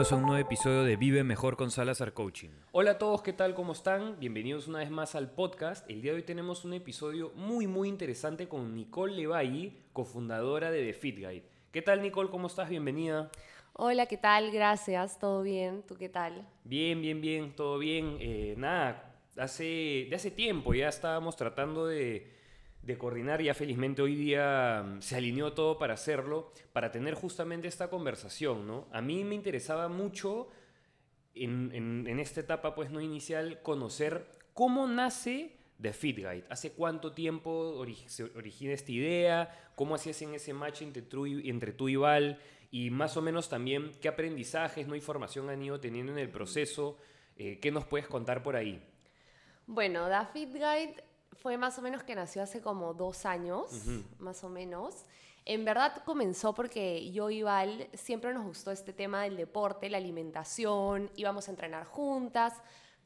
bienvenidos a un nuevo episodio de Vive Mejor con Salazar Coaching. Hola a todos, ¿qué tal? ¿Cómo están? Bienvenidos una vez más al podcast. El día de hoy tenemos un episodio muy muy interesante con Nicole Levalle, cofundadora de The Fit Guide. ¿Qué tal Nicole? ¿Cómo estás? Bienvenida. Hola, ¿qué tal? Gracias, ¿todo bien? ¿Tú qué tal? Bien, bien, bien, todo bien. Eh, nada, hace, de hace tiempo ya estábamos tratando de de coordinar. Ya felizmente hoy día mm, se alineó todo para hacerlo, para tener justamente esta conversación, ¿no? A mí me interesaba mucho en, en, esta etapa, pues no inicial, conocer cómo nace The Fit Guide. ¿Hace cuánto tiempo se origina esta idea? ¿Cómo hacías en ese match entre tú, y, entre tú y Val? Y más o menos también qué aprendizajes, no información han ido teniendo en el proceso. Eh, ¿Qué nos puedes contar por ahí? Bueno, The Fit Guide fue más o menos que nació hace como dos años, más o menos. En verdad comenzó porque yo y Val siempre nos gustó este tema del deporte, la alimentación, íbamos a entrenar juntas,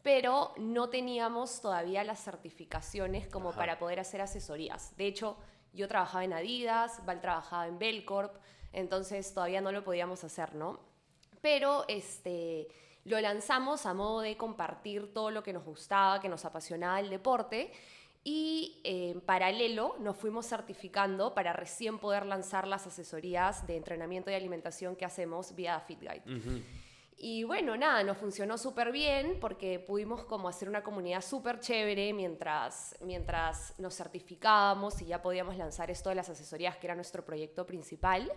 pero no teníamos todavía las certificaciones como para poder hacer asesorías. De hecho, yo trabajaba en Adidas, Val trabajaba en Belcorp, entonces todavía no lo podíamos hacer, ¿no? Pero este, lo lanzamos a modo de compartir todo lo que nos gustaba, que nos apasionaba el deporte y eh, en paralelo nos fuimos certificando para recién poder lanzar las asesorías de entrenamiento y alimentación que hacemos vía FitGuide. Y bueno, nada, nos funcionó súper bien porque pudimos como hacer una comunidad súper chévere mientras, mientras nos certificábamos y ya podíamos lanzar esto de las asesorías, que era nuestro proyecto principal.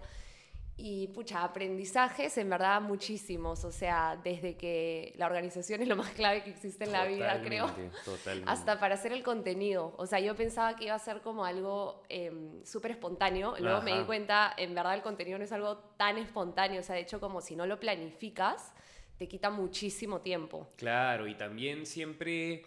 Y pucha, aprendizajes en verdad muchísimos, o sea, desde que la organización es lo más clave que existe en la vida, creo, hasta para hacer el contenido. O sea, yo pensaba que iba a ser como algo em, súper espontáneo, luego me di cuenta, en verdad el contenido no es algo tan espontáneo, o sea, de hecho como si no lo planificas, te quita muchísimo tiempo. Claro, y también siempre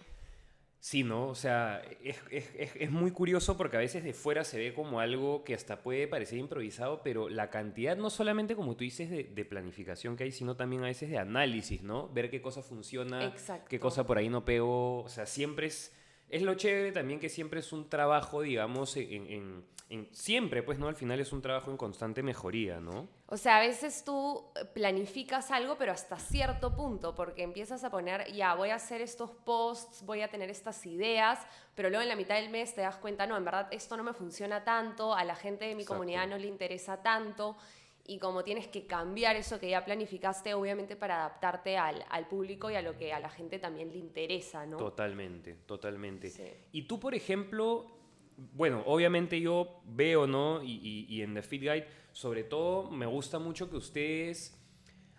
Sí, ¿no? O sea, es, muy curioso porque a veces de fuera se ve como algo que hasta puede parecer improvisado, pero la cantidad, no solamente como tú dices, de, planificación que hay, sino también a veces de análisis, ¿no? Ver qué cosa funciona, qué cosa por ahí no pegó. O sea, siempre es es lo chévere también que siempre es un trabajo, digamos, en, siempre, pues, ¿no? Al final es un trabajo en constante mejoría, ¿no? O sea, a veces tú planificas algo, pero hasta cierto punto, porque empiezas a poner, ya, voy a hacer estos posts, voy a tener estas ideas, pero luego en la mitad del mes te das cuenta, no, en verdad esto no me funciona tanto, a la gente de mi comunidad no le interesa tanto y como tienes que cambiar eso que ya planificaste, obviamente para adaptarte al, al, público y a lo que a la gente también le interesa, ¿no? Totalmente, totalmente. Y tú, por ejemplo, bueno, obviamente yo veo, ¿no? Y, y, en The Fit Guide, sobre todo, me gusta mucho que ustedes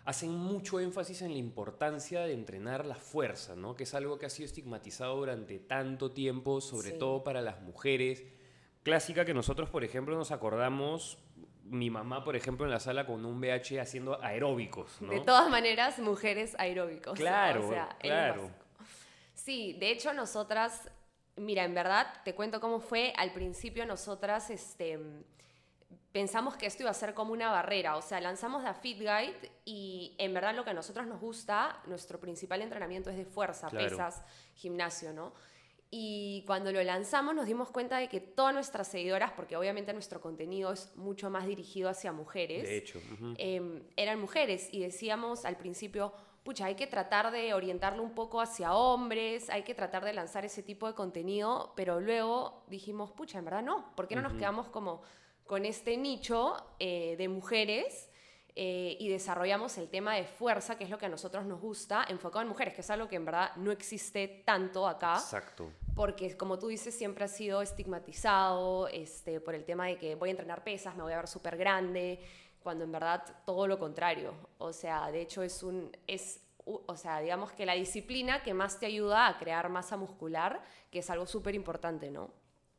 hacen mucho énfasis en la importancia de entrenar la fuerza, ¿no? Que es algo que ha sido estigmatizado durante tanto tiempo, sobre todo para las mujeres. Clásica que nosotros, por ejemplo, nos acordamos mi mamá, por ejemplo, en la sala con un VH haciendo aeróbicos, ¿no? De todas maneras, mujeres aeróbicos. Claro, claro. Sí, de hecho nosotras, mira, en verdad, te cuento cómo fue. Al principio nosotras, este, pensamos que esto iba a ser como una barrera, o sea, lanzamos la Fit Guide y en verdad lo que a nosotras nos gusta, nuestro principal entrenamiento es de fuerza, pesas, gimnasio, ¿no? Y cuando lo lanzamos nos dimos cuenta de que todas nuestras seguidoras, porque obviamente nuestro contenido es mucho más dirigido hacia mujeres, de hecho, em, eran mujeres y decíamos al principio, pucha, hay que tratar de orientarlo un poco hacia hombres, hay que tratar de lanzar ese tipo de contenido, pero luego dijimos, pucha, en verdad no, ¿por qué no nos quedamos como con este nicho eh, de mujeres? Eh, y desarrollamos el tema de fuerza, que es lo que a nosotros nos gusta, enfocado en mujeres, que es algo que en verdad no existe tanto acá. Exacto. Porque, como tú dices, siempre ha sido estigmatizado este, por el tema de que voy a entrenar pesas, me voy a ver súper grande, cuando en verdad todo lo contrario. O sea, de hecho es un... Es, o sea, digamos que la disciplina que más te ayuda a crear masa muscular, que es algo súper importante, ¿no?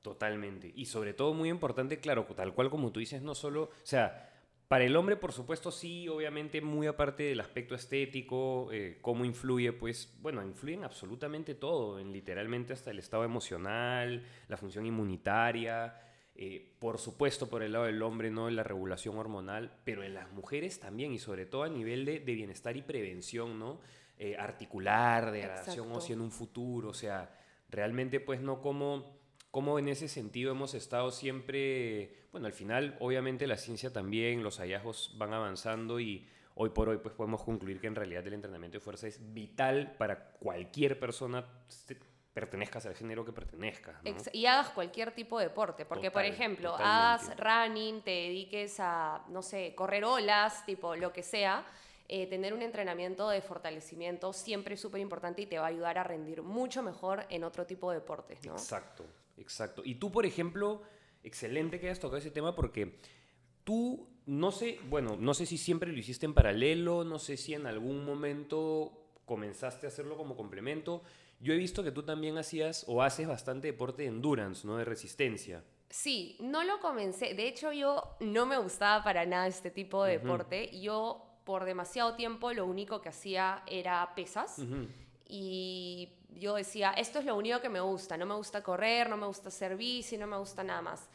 Totalmente. Y sobre todo muy importante, claro, tal cual como tú dices, no solo, o sea, para el hombre, por supuesto, sí, obviamente, muy aparte del aspecto estético, eh, cómo influye, pues, bueno, influyen absolutamente todo, en literalmente hasta el estado emocional, la función inmunitaria, eh, por supuesto, por el lado del hombre, ¿no? La regulación hormonal, pero en las mujeres también, y sobre todo a nivel de, bienestar y prevención, ¿no? Eh, articular, de degradación ósea en un futuro, o sea, realmente, pues, no como cómo en ese sentido hemos estado siempre, bueno, al final obviamente la ciencia también, los hallazgos van avanzando y hoy por hoy pues podemos concluir que en realidad el entrenamiento de fuerza es vital para cualquier persona, pertenezcas al género que pertenezcas. Y hagas cualquier tipo de deporte, porque por ejemplo, totalmente. hagas running, te dediques a, no sé, correr olas, tipo lo que sea, eh, tener un entrenamiento de fortalecimiento siempre es súper importante y te va a ayudar a rendir mucho mejor en otro tipo de deportes, ¿no? Exacto, exacto. Y tú, por ejemplo, excelente que hayas tocado ese tema porque tú, no sé, bueno, no sé si siempre lo hiciste en paralelo, no sé si en algún momento comenzaste a hacerlo como complemento. Yo he visto que tú también hacías o haces bastante deporte de endurance, ¿no? De resistencia. Sí, no lo comencé. De hecho, yo no me gustaba para nada este tipo de deporte. Yo, por demasiado tiempo, lo único que hacía era pesas. Y yo decía, esto es lo único que me gusta. No me gusta correr, no me gusta hacer bici, no me gusta nada más.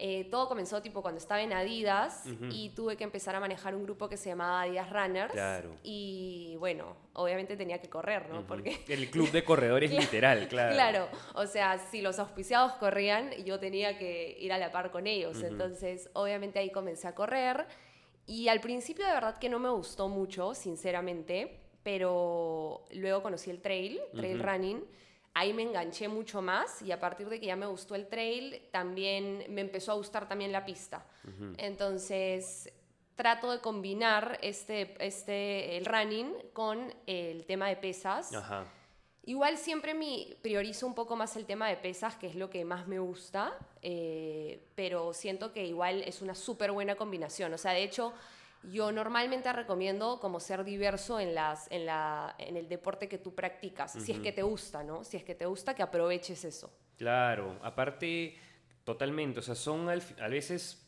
Eh, todo comenzó tipo cuando estaba en Adidas y tuve que empezar a manejar un grupo que se llamaba Adidas Runners. Claro. Y bueno, obviamente tenía que correr, ¿no? Porque El club de corredores literal, claro. Claro, o sea, si los auspiciados corrían, yo tenía que ir a la par con ellos. Entonces, obviamente ahí comencé a correr. Y al principio de verdad que no me gustó mucho, sinceramente, pero luego conocí el trail, trail running. Ahí me enganché mucho más y a partir de que ya me gustó el trail, también me empezó a gustar también la pista. Entonces, trato de combinar este, este, el running con el tema de pesas. Ajá. Igual siempre mi, priorizo un poco más el tema de pesas, que es lo que más me gusta, eh, pero siento que igual es una súper buena combinación. O sea, de hecho, yo normalmente recomiendo como ser diverso en, las, en, la, en el deporte que tú practicas, si es que te gusta, ¿no? Si es que te gusta, que aproveches eso. Claro, aparte, totalmente, o sea, son al a veces,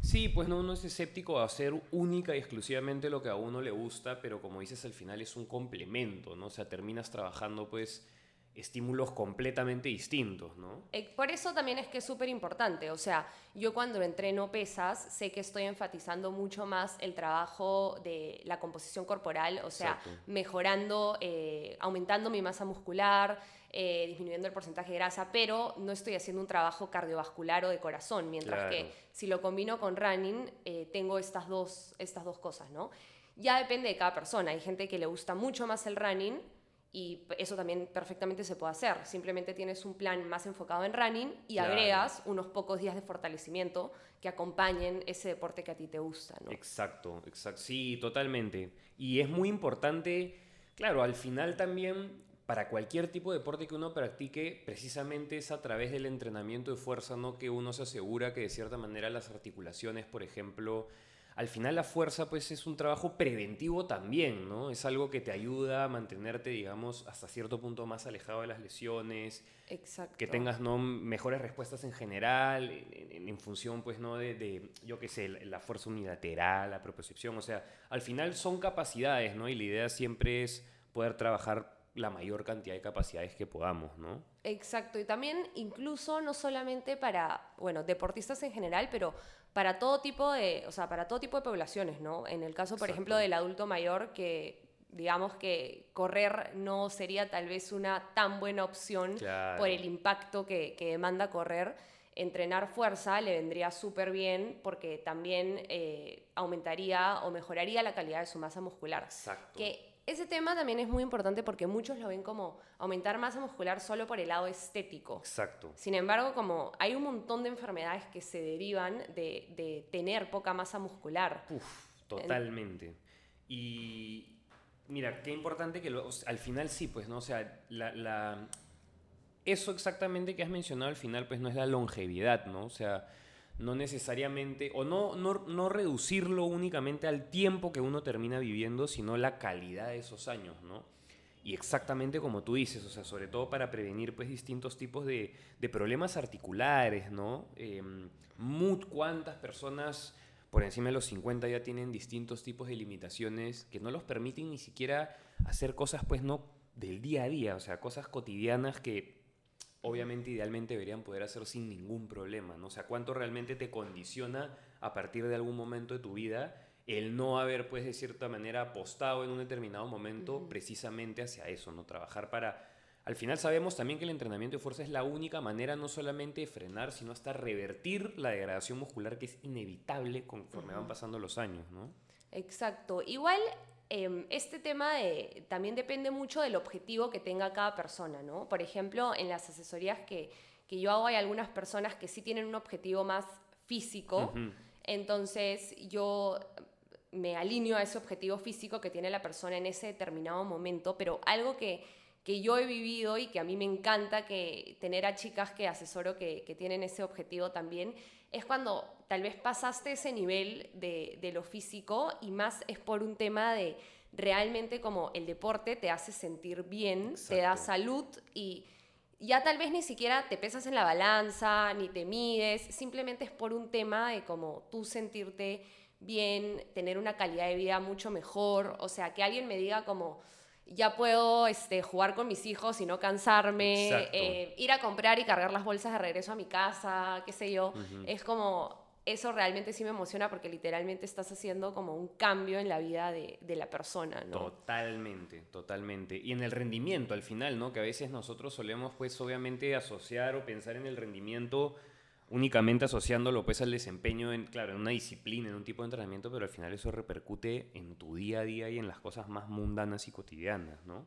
sí, pues no, uno es escéptico a hacer única y exclusivamente lo que a uno le gusta, pero como dices, al final es un complemento, ¿no? O sea, terminas trabajando, pues, estímulos completamente distintos, ¿no? Eh, Por eso también es que es súper importante. O sea, yo cuando entreno pesas, sé que estoy enfatizando mucho más el trabajo de la composición corporal, o sea, Exacto. mejorando, eh, aumentando mi masa muscular, eh, disminuyendo el porcentaje de grasa, pero no estoy haciendo un trabajo cardiovascular o de corazón, mientras Claro. que si lo combino con running, eh, tengo estas dos, estas dos cosas, ¿no? Ya depende de cada persona. Hay gente que le gusta mucho más el running y eso también perfectamente se puede hacer. Simplemente tienes un plan más enfocado en running y Claro. agregas unos pocos días de fortalecimiento que acompañen ese deporte que a ti te gusta, ¿no? Exacto, exacto. Sí, totalmente. Y es muy importante, claro, al final también, para cualquier tipo de deporte que uno practique, precisamente es a través del entrenamiento de fuerza, ¿no? Que uno se asegura que de cierta manera las articulaciones, por ejemplo, al final la fuerza pues es un trabajo preventivo también, ¿no? Es algo que te ayuda a mantenerte, digamos, hasta cierto punto más alejado de las lesiones, Exacto. que tengas ¿no? mejores respuestas en general, en, en- en función, pues, ¿no? De, de, yo qué sé, la, la fuerza unilateral, la propiocepción, o sea, al final son capacidades, ¿no? Y la idea siempre es poder trabajar la mayor cantidad de capacidades que podamos, ¿no? Exacto, y también incluso no solamente para, bueno, deportistas en general, pero para todo tipo de, o sea, para todo tipo de poblaciones, ¿no? En el caso, por Exacto. ejemplo, del adulto mayor, que digamos que correr no sería tal vez una tan buena opción Claro. por el impacto que, que demanda correr. Entrenar fuerza le vendría súper bien porque también eh, aumentaría o mejoraría la calidad de su masa muscular. Exacto. Que ese tema también es muy importante porque muchos lo ven como aumentar masa muscular solo por el lado estético. Exacto. Sin embargo, como hay un montón de enfermedades que se derivan de, de tener poca masa muscular. Uf, totalmente. Y mira, qué importante que lo- o sea, al final sí, pues, ¿no? O sea, la, la- eso exactamente que has mencionado al final, pues no es la longevidad, ¿no? O sea, no necesariamente, o no, no, no reducirlo únicamente al tiempo que uno termina viviendo, sino la calidad de esos años, ¿no? Y exactamente como tú dices, o sea, sobre todo para prevenir pues distintos tipos de, de problemas articulares, ¿no? Eh, ¿Cuántas personas por encima de los 50 ya tienen distintos tipos de limitaciones que no los permiten ni siquiera hacer cosas pues no del día a día, o sea, cosas cotidianas que obviamente idealmente deberían poder hacer sin ningún problema, ¿no? O sea, cuánto realmente te condiciona a partir de algún momento de tu vida el no haber, pues, de cierta manera apostado en un determinado momento precisamente hacia eso, ¿no? Trabajar para... Al final sabemos también que el entrenamiento de fuerza es la única manera no solamente de frenar, sino hasta revertir la degradación muscular que es inevitable conforme van pasando los años, ¿no? Exacto. Igual em, este tema de, también depende mucho del objetivo que tenga cada persona, ¿no? Por ejemplo, en las asesorías que, que yo hago hay algunas personas que sí tienen un objetivo más físico, entonces yo me alineo a ese objetivo físico que tiene la persona en ese determinado momento, pero algo que, que yo he vivido y que a mí me encanta que tener a chicas que asesoro que, que tienen ese objetivo también, es cuando tal vez pasaste ese nivel de, de lo físico y más es por un tema de realmente como el deporte te hace sentir bien, te da salud y ya tal vez ni siquiera te pesas en la balanza, ni te mides, simplemente es por un tema de como tú sentirte bien, tener una calidad de vida mucho mejor, o sea, que alguien me diga como, ya puedo este, jugar con mis hijos y no cansarme, eh, ir a comprar y cargar las bolsas de regreso a mi casa, qué sé yo, es como, eso realmente sí me emociona porque literalmente estás haciendo como un cambio en la vida de, de, la persona, ¿no? Totalmente, totalmente. Y en el rendimiento al final, ¿no? Que a veces nosotros solemos pues obviamente asociar o pensar en el rendimiento únicamente asociándolo pues al desempeño en, claro, en una disciplina, en un tipo de entrenamiento, pero al final eso repercute en tu día a día y en las cosas más mundanas y cotidianas, ¿no?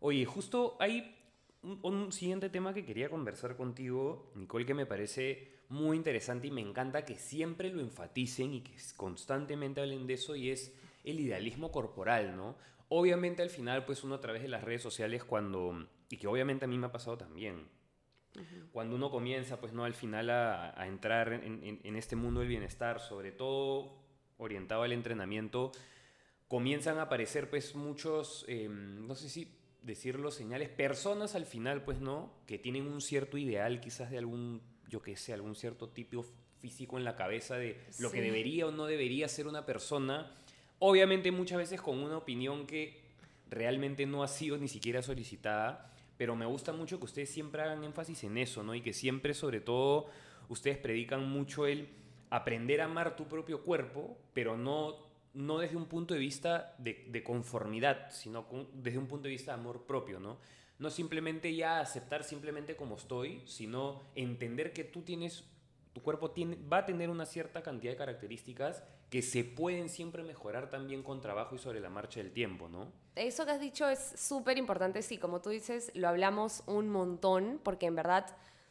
Oye, justo hay un, siguiente tema que quería conversar contigo, Nicole, que me parece muy interesante y me encanta que siempre lo enfaticen y que constantemente hablen de eso y es el idealismo corporal, ¿no? Obviamente al final, pues uno a través de las redes sociales cuando, y que obviamente a mí me ha pasado también, cuando uno comienza, pues no al final a, entrar en, este mundo del bienestar, sobre todo orientado al entrenamiento, comienzan a aparecer pues muchos, em, no sé si decirlo, señales, personas al final, pues no, que tienen un cierto ideal quizás de algún, yo qué sé, algún cierto tipo físico en la cabeza de lo que debería o no debería ser una persona, obviamente muchas veces con una opinión que realmente no ha sido ni siquiera solicitada pero me gusta mucho que ustedes siempre hagan énfasis en eso, ¿no? Y que siempre, sobre todo, ustedes predican mucho el aprender a amar tu propio cuerpo, pero no, no desde un punto de vista de, conformidad, sino desde un punto de vista de amor propio, ¿no? No simplemente ya aceptar simplemente como estoy, sino entender que tú tienes, tu cuerpo tiene, va a tener una cierta cantidad de características que se pueden siempre mejorar también con trabajo y sobre la marcha del tiempo, ¿no? Eso que has dicho es súper importante, sí, como tú dices, lo hablamos un montón, porque en verdad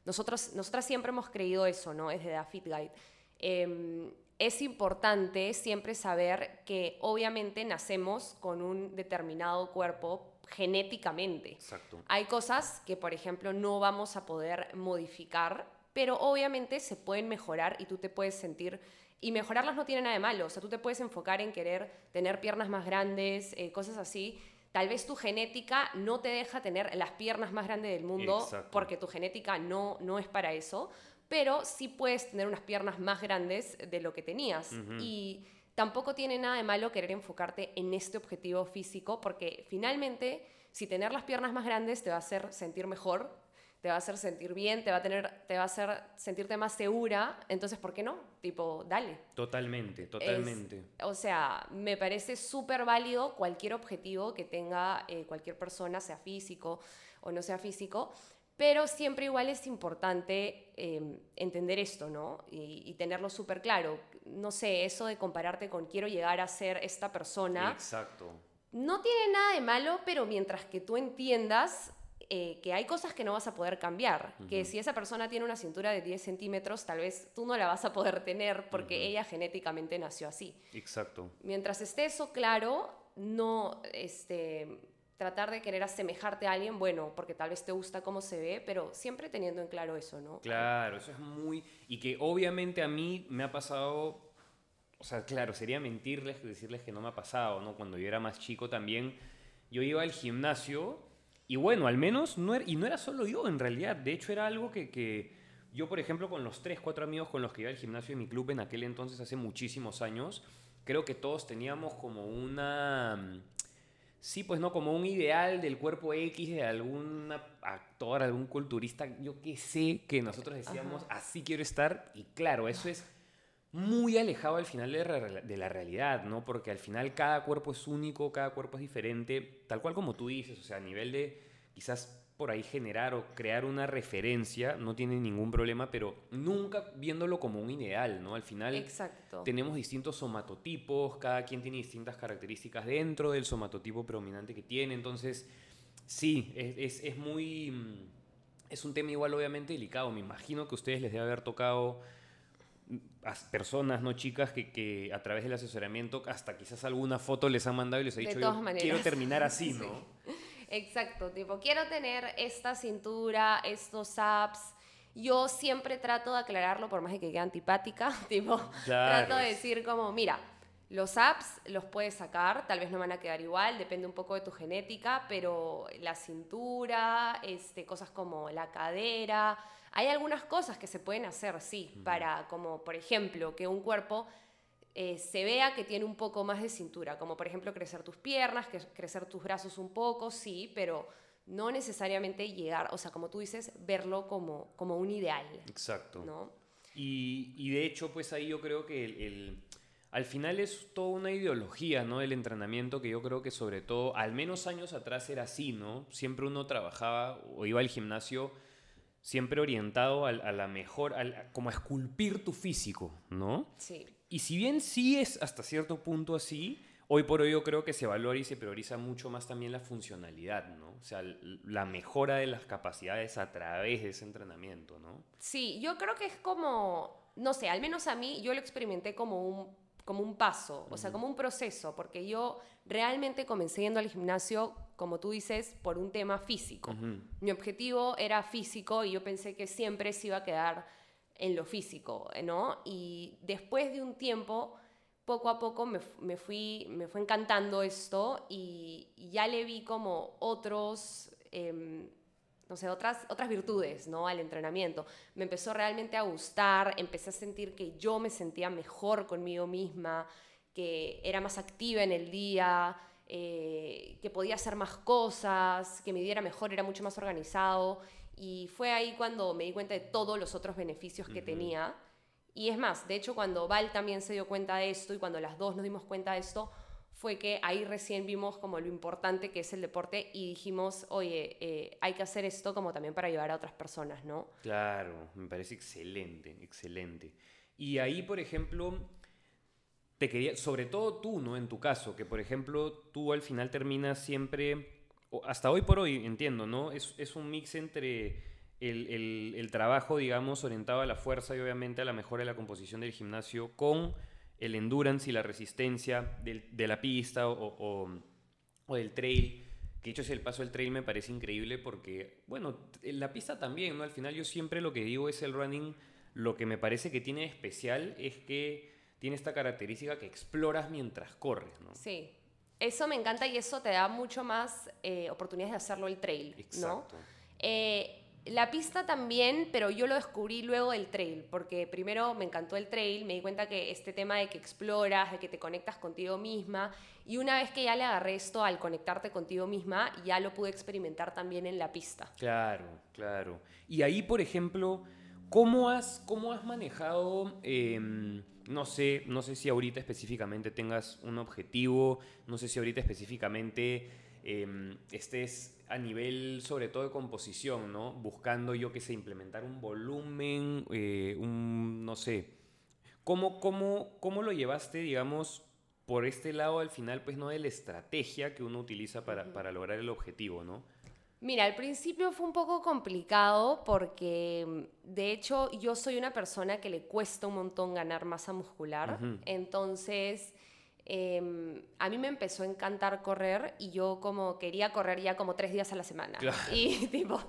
nosotros, nosotras siempre hemos creído eso, ¿no? Desde The Fit Guide. Eh, es importante siempre saber que obviamente nacemos con un determinado cuerpo genéticamente. Exacto. Hay cosas que, por ejemplo, no vamos a poder modificar, pero obviamente se pueden mejorar y tú te puedes sentir y mejorarlas no tiene nada de malo. O sea, tú te puedes enfocar en querer tener piernas más grandes, eh, cosas así. Tal vez tu genética no te deja tener las piernas más grandes del mundo porque tu genética no, no es para eso, pero sí puedes tener unas piernas más grandes de lo que tenías. Y tampoco tiene nada de malo querer enfocarte en este objetivo físico porque finalmente si tener las piernas más grandes te va a hacer sentir mejor, te va a hacer sentir bien, te va a, tener, te va a hacer sentirte más segura, entonces, ¿por qué no? Tipo, dale. Totalmente, totalmente. o sea, me parece súper válido cualquier objetivo que tenga eh, cualquier persona, sea físico o no sea físico, pero siempre igual es importante em, entender esto, ¿no? Y, y tenerlo súper claro. No sé, eso de compararte con quiero llegar a ser esta persona. Exacto. No tiene nada de malo, pero mientras que tú entiendas eh, que hay cosas que no vas a poder cambiar, que si esa persona tiene una cintura de 10 centímetros, tal vez tú no la vas a poder tener porque ella genéticamente nació así. Exacto. Mientras esté eso claro, no este, tratar de querer asemejarte a alguien, bueno, porque tal vez te gusta cómo se ve, pero siempre teniendo en claro eso, ¿no? Claro, eso es muy... Y que obviamente a mí me ha pasado... O sea, claro, sería mentirles decirles que no me ha pasado, ¿no? Cuando yo era más chico también, yo iba al gimnasio y bueno, al menos, no era, y no era solo yo en realidad, de hecho era algo que, que yo, por ejemplo, con los tres, cuatro amigos con los que iba al gimnasio de mi club en aquel entonces, hace muchísimos años, creo que todos teníamos como una... Sí, pues no, como un ideal del cuerpo X de algún actor, algún culturista, yo qué sé, que nosotros decíamos, así quiero estar. Y claro, eso es muy alejado al final de, la realidad, ¿no? Porque al final cada cuerpo es único, cada cuerpo es diferente, tal cual como tú dices, o sea, a nivel de quizás por ahí generar o crear una referencia, no tiene ningún problema, pero nunca viéndolo como un ideal, ¿no? Al final Exacto. tenemos distintos somatotipos, cada quien tiene distintas características dentro del somatotipo predominante que tiene, entonces sí, es, es, es muy... mm, Es un tema igual obviamente delicado, me imagino que a ustedes les debe haber tocado personas, no chicas, que, que a través del asesoramiento hasta quizás alguna foto les han mandado y les ha De dicho, todas yo maneras. quiero terminar así, Sí. ¿no? Exacto, tipo, quiero tener esta cintura, estos abs. Yo siempre trato de aclararlo, por más de que quede antipática, tipo, Claro, trato de decir como, mira, los abs los puedes sacar, tal vez no van a quedar igual, depende un poco de tu genética, pero la cintura, este, cosas como la cadera, hay algunas cosas que se pueden hacer, sí, para, como por ejemplo, que un cuerpo eh, se vea que tiene un poco más de cintura, como por ejemplo crecer tus piernas, que- crecer tus brazos un poco, sí, pero no necesariamente llegar, o sea, como tú dices, verlo como, como un ideal, Exacto. ¿no? Y, y de hecho, pues ahí yo creo que el, el- al final es toda una ideología, ¿no? El entrenamiento que yo creo que sobre todo, al menos años atrás era así, ¿no? Siempre uno trabajaba o iba al gimnasio siempre orientado a, la mejor, como a esculpir tu físico, ¿no? Sí. Y si bien sí es hasta cierto punto así, hoy por hoy yo creo que se valora y se prioriza mucho más también la funcionalidad, ¿no? O sea, la mejora de las capacidades a través de ese entrenamiento, ¿no? Sí, yo creo que es como, no sé, al menos a mí yo lo experimenté como un, como un paso, o sea, como un proceso, porque yo realmente comencé yendo al gimnasio, como tú dices, por un tema físico. Mi objetivo era físico y yo pensé que siempre se iba a quedar en lo físico, ¿no? Y después de un tiempo, poco a poco me, me fui, me fue encantando esto y, y ya le vi como otros, em, no sé, otras, otras virtudes, ¿no? Al entrenamiento. Me empezó realmente a gustar, empecé a sentir que yo me sentía mejor conmigo misma, que era más activa en el día, eh, que podía hacer más cosas, que me diera mejor, era mucho más organizado. Y fue ahí cuando me di cuenta de todos los otros beneficios que tenía. Y es más, de hecho, cuando Val también se dio cuenta de esto y cuando las dos nos dimos cuenta de esto, fue que ahí recién vimos como lo importante que es el deporte y dijimos, oye, eh, hay que hacer esto como también para ayudar a otras personas, ¿no? Claro, me parece excelente, excelente. Y ahí, por ejemplo, te quería, sobre todo tú, ¿no? En tu caso, que por ejemplo tú al final terminas siempre, hasta hoy por hoy, entiendo, ¿no? Es, es un mix entre el, el- el trabajo, digamos, orientado a la fuerza y obviamente a la mejora de la composición del gimnasio con el endurance y la resistencia del- de la pista o, o- o del trail. Que dicho sea el paso del trail me parece increíble porque, bueno, la pista también, ¿no? Al final yo siempre lo que digo es el running, lo que me parece que tiene de especial es que tiene esta característica que exploras mientras corres, ¿no? Sí, eso me encanta y eso te da mucho más eh, oportunidades de hacerlo el trail, ¿no? Exacto. Eh, la pista también, pero yo lo descubrí luego del trail, porque primero me encantó el trail, me di cuenta que este tema de que exploras, de que te conectas contigo misma, y una vez que ya le agarré esto al conectarte contigo misma, ya lo pude experimentar también en la pista. Claro, claro. Y ahí, por ejemplo, ¿cómo has, cómo has manejado, em, no sé, no sé si ahorita específicamente tengas un objetivo, no sé si ahorita específicamente em, estés a nivel sobre todo de composición, ¿no? Buscando, yo qué sé, implementar un volumen, eh, un, no sé. ¿Cómo, cómo, ¿Cómo lo llevaste, digamos, por este lado al final, pues, no de la estrategia que uno utiliza para, para lograr el objetivo, ¿no? Mira, al principio fue un poco complicado porque de hecho yo soy una persona que le cuesta un montón ganar masa muscular. Entonces, em, a mí me empezó a encantar correr y yo como quería correr ya como tres días a la semana. Claro. Y tipo,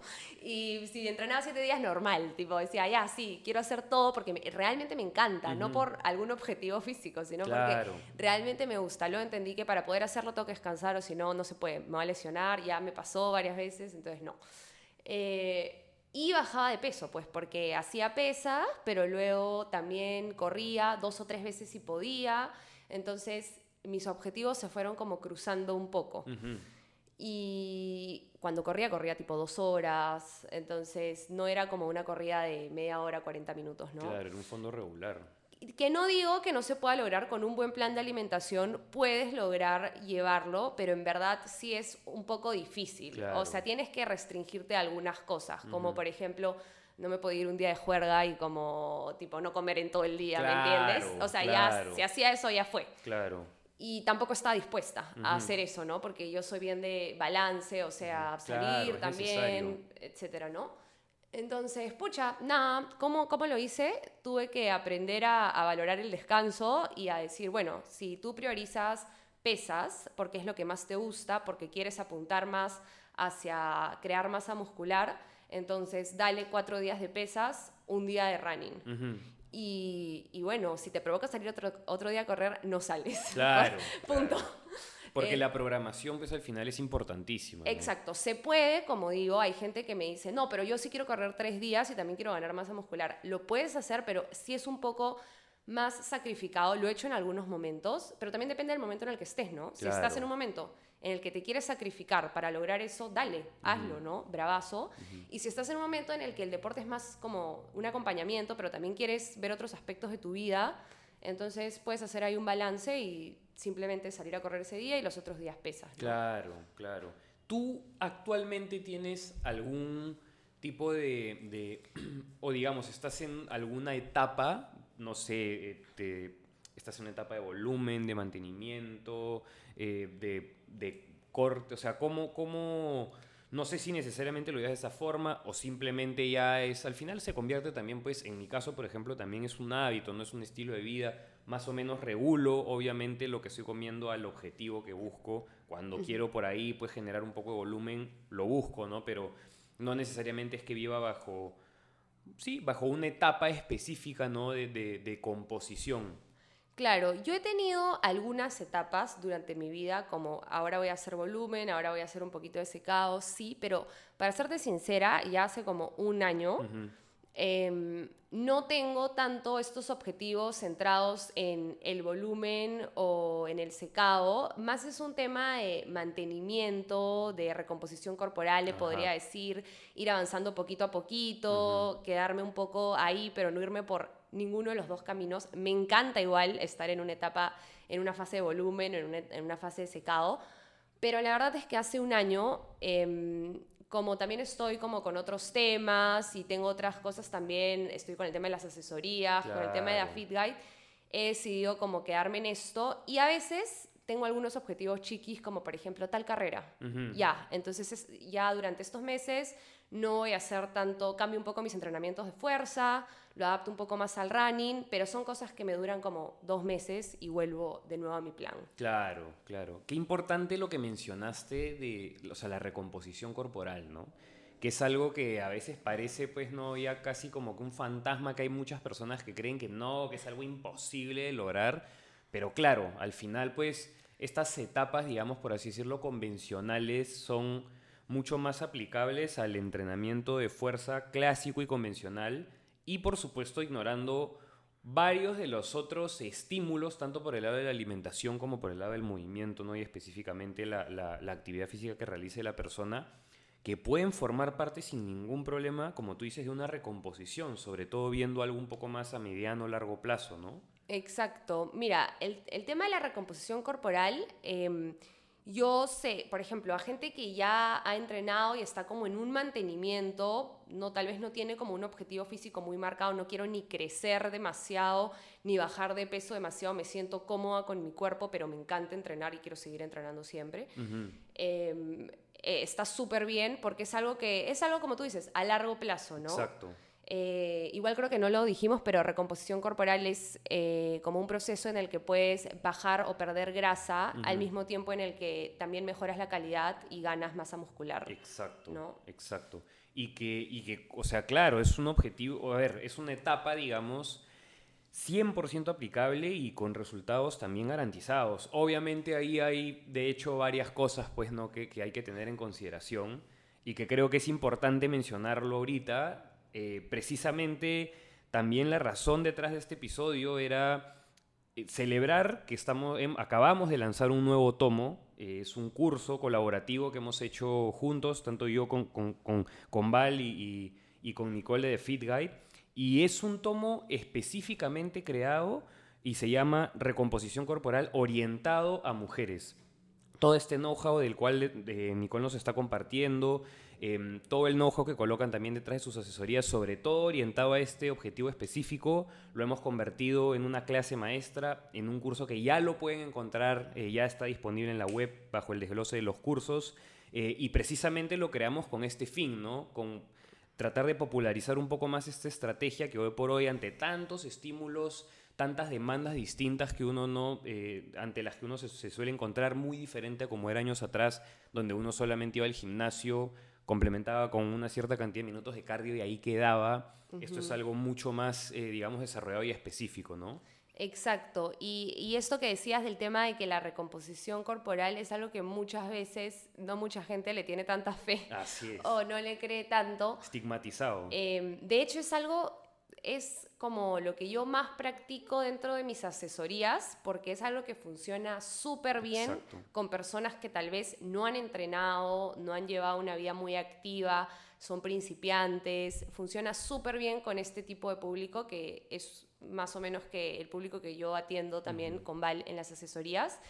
y si entrenaba siete días normal, tipo decía, ya, sí, quiero hacer todo porque me- realmente me encanta, no Ujú. por algún objetivo físico, sino Claro. porque realmente me gusta. Luego entendí que para poder hacerlo tengo que descansar o si no, no se puede. Me va a lesionar, ya me pasó varias veces, entonces no. Eh, y bajaba de peso, pues, porque hacía pesas, pero luego también corría dos o tres veces si podía. Entonces, mis objetivos se fueron como cruzando un poco. Y cuando corría, corría tipo dos horas. Entonces, no era como una corrida de media hora, 40 minutos, ¿no? Claro, en un fondo regular. que no digo que no se pueda lograr con un buen plan de alimentación, puedes lograr llevarlo, pero en verdad sí es un poco difícil. Claro. O sea, tienes que restringirte algunas cosas, como por ejemplo, no me puedo ir un día de juerga y como tipo no comer en todo el día, ¿me Claro, entiendes? O sea, claro. ya si hacía eso ya fue. Claro. Y tampoco estaba dispuesta a hacer eso, ¿no? Porque yo soy bien de balance, o sea. Claro, salir también, etcétera, ¿no? Entonces, pucha, nada, ¿cómo, ¿cómo lo hice? Tuve que aprender a, a valorar el descanso y a decir, bueno, si tú priorizas pesas, porque es lo que más te gusta, porque quieres apuntar más hacia crear masa muscular, entonces dale cuatro días de pesas, un día de running. Y, y bueno, si te provoca salir otro, otro día a correr, no sales. Claro, Punto. Porque Eh, la programación, pues al final es importantísima. ¿no? Exacto, se puede, como digo, hay gente que me dice, no, pero yo sí quiero correr tres días y también quiero ganar masa muscular. Lo puedes hacer, pero sí es un poco más sacrificado. Lo he hecho en algunos momentos, pero también depende del momento en el que estés, ¿no? Si estás en un momento en el que te quieres sacrificar para lograr eso, dale, hazlo, ¿no? Bravazo. Y si estás en un momento en el que el deporte es más como un acompañamiento, pero también quieres ver otros aspectos de tu vida, entonces puedes hacer ahí un balance y simplemente salir a correr ese día y los otros días pesas. ¿no? Claro, claro. ¿Tú actualmente tienes algún tipo de, de- o digamos, estás en alguna etapa, no sé, eh, te- estás en una etapa de volumen, de mantenimiento, eh, de, de corte, o sea, ¿cómo, cómo, no sé si necesariamente lo digas de esa forma o simplemente ya es, al final se convierte también, pues, en mi caso, por ejemplo, también es un hábito, no es un estilo de vida, más o menos regulo, obviamente, lo que estoy comiendo al objetivo que busco. Cuando quiero por ahí, pues, generar un poco de volumen, lo busco, ¿no? Pero no necesariamente es que viva bajo, sí, bajo una etapa específica, ¿no? De, de- de composición. Claro, yo he tenido algunas etapas durante mi vida, como ahora voy a hacer volumen, ahora voy a hacer un poquito de secado, sí, pero para serte sincera, ya hace como un año em, no tengo tanto estos objetivos centrados en el volumen o en el secado, más es un tema de mantenimiento, de recomposición corporal, le podría decir, ir avanzando poquito a poquito, quedarme un poco ahí, pero no irme por ninguno de los dos caminos. Me encanta igual estar en una etapa, en una fase de volumen, en una, en una fase de secado, pero la verdad es que hace un año, em, como también estoy como con otros temas y tengo otras cosas también, estoy con el tema de las asesorías, con el tema de la. Fit Guide, he decidido como quedarme en esto y a veces tengo algunos objetivos chiquis como por ejemplo tal carrera. Ya, entonces es- ya durante estos meses no voy a hacer tanto, cambio un poco mis entrenamientos de fuerza, lo adapto un poco más al running, pero son cosas que me duran como dos meses y vuelvo de nuevo a mi plan. Claro, claro. Qué importante lo que mencionaste de, o sea, la recomposición corporal, ¿no? Que es algo que a veces parece, pues, no, ya casi como que un fantasma, que hay muchas personas que creen que no, que es algo imposible de lograr. Pero claro, al final, pues, estas etapas, digamos, por así decirlo, convencionales son mucho más aplicables al entrenamiento de fuerza clásico y convencional y por supuesto ignorando varios de los otros estímulos, tanto por el lado de la alimentación como por el lado del movimiento, ¿no? y específicamente la, la- actividad física que realice la persona, que pueden formar parte sin ningún problema, como tú dices, de una recomposición, sobre todo viendo algo un poco más a mediano o largo plazo, ¿no? Exacto. Mira, el, el tema de la recomposición corporal, em, yo sé, por ejemplo, a gente que ya ha entrenado y está como en un mantenimiento, no, tal vez no tiene como un objetivo físico muy marcado, no quiero ni crecer demasiado, ni bajar de peso demasiado, me siento cómoda con mi cuerpo, pero me encanta entrenar y quiero seguir entrenando siempre. Em, eh, está súper bien porque es algo que, es algo como tú dices, a largo plazo, ¿no? Exacto. Eh, igual creo que no lo dijimos, pero recomposición corporal es eh, como un proceso en el que puedes bajar o perder grasa al mismo tiempo en el que también mejoras la calidad y ganas masa muscular. Exacto, ¿no? exacto. Y que, y que, o sea, claro, es un objetivo, a ver, es una etapa, digamos, 100% aplicable y con resultados también garantizados. Obviamente ahí hay, de hecho, varias cosas, pues, ¿no? Que, que hay que tener en consideración y que creo que es importante mencionarlo ahorita. Eh, precisamente, también la razón detrás de este episodio era eh, celebrar que estamos, em- acabamos de lanzar un nuevo tomo. eh, es un curso colaborativo que hemos hecho juntos, tanto yo con, con, con, con Val y, y- y con Nicole de Fit Guide. y es un tomo específicamente creado y se llama Recomposición Corporal orientado a mujeres. Todo este know-how del cual eh, Nicole nos está compartiendo, em, todo el know-how que colocan también detrás de sus asesorías, sobre todo orientado a este objetivo específico, lo hemos convertido en una clase maestra, en un curso que ya lo pueden encontrar, eh, ya está disponible en la web bajo el desglose de los cursos, eh, y precisamente lo creamos con este fin, ¿no? Con tratar de popularizar un poco más esta estrategia que hoy por hoy, ante tantos estímulos, tantas demandas distintas que uno no, eh, ante las que uno se, suele encontrar muy diferente a como era años atrás, donde uno solamente iba al gimnasio, complementaba con una cierta cantidad de minutos de cardio y ahí quedaba. Esto es algo mucho más, eh, digamos, desarrollado y específico, ¿no? Exacto. Y, y, esto que decías del tema de que la recomposición corporal es algo que muchas veces no mucha gente le tiene tanta fe. Así es. O no le cree tanto. Estigmatizado. Em, de hecho, es algo es como lo que yo más practico dentro de mis asesorías, porque es algo que funciona súper bien con personas que tal vez no han entrenado, no han llevado una vida muy activa, son principiantes. Funciona súper bien con este tipo de público que es más o menos que el público que yo atiendo también con Val en las asesorías.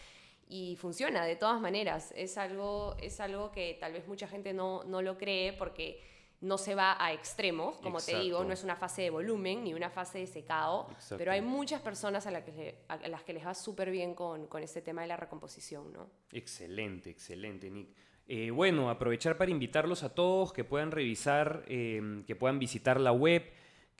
Y funciona de todas maneras. Es algo, es algo que tal vez mucha gente no, no lo cree porque no se va a extremos, como te digo, no es una fase de volumen ni una fase de secado, pero hay muchas personas a, que a las que les va súper bien con, con, este tema de la recomposición, ¿no? Excelente, excelente, Nick. Eh, bueno, aprovechar para invitarlos a todos que puedan revisar, em, que puedan visitar la web,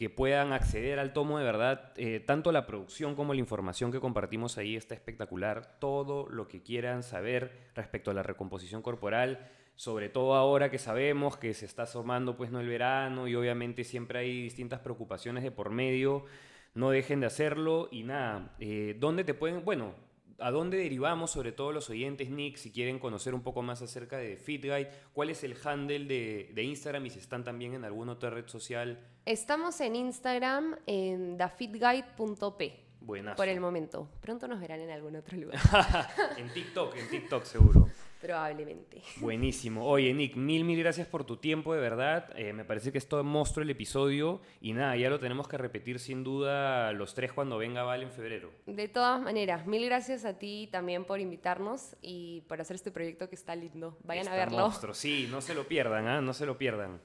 que puedan acceder al tomo de verdad. Eh, tanto la producción como la información que compartimos ahí está espectacular. Todo lo que quieran saber respecto a la recomposición corporal sobre todo ahora que sabemos que se está asomando pues no el verano y obviamente siempre hay distintas preocupaciones de por medio, no dejen de hacerlo y nada, eh, ¿dónde te pueden, bueno, a dónde derivamos sobre todo los oyentes, Nick, si quieren conocer un poco más acerca de FitGuide, cuál es el handle de, de Instagram y si están también en alguna otra red social? Estamos en Instagram en thefitguide.p. Buenas. Por el momento. Pronto nos verán en algún otro lugar. en TikTok, en TikTok seguro. Probablemente. Buenísimo. Oye, Nick, mil, mil gracias por tu tiempo, de verdad. Eh, me parece que esto monstruo el episodio. Y nada, ya lo tenemos que repetir sin duda los tres cuando venga Val en febrero. De todas maneras, mil gracias a ti también por invitarnos y por hacer este proyecto que está lindo. Vayan a verlo. Monstruo, sí, no se lo pierdan, ¿ah? No se lo pierdan.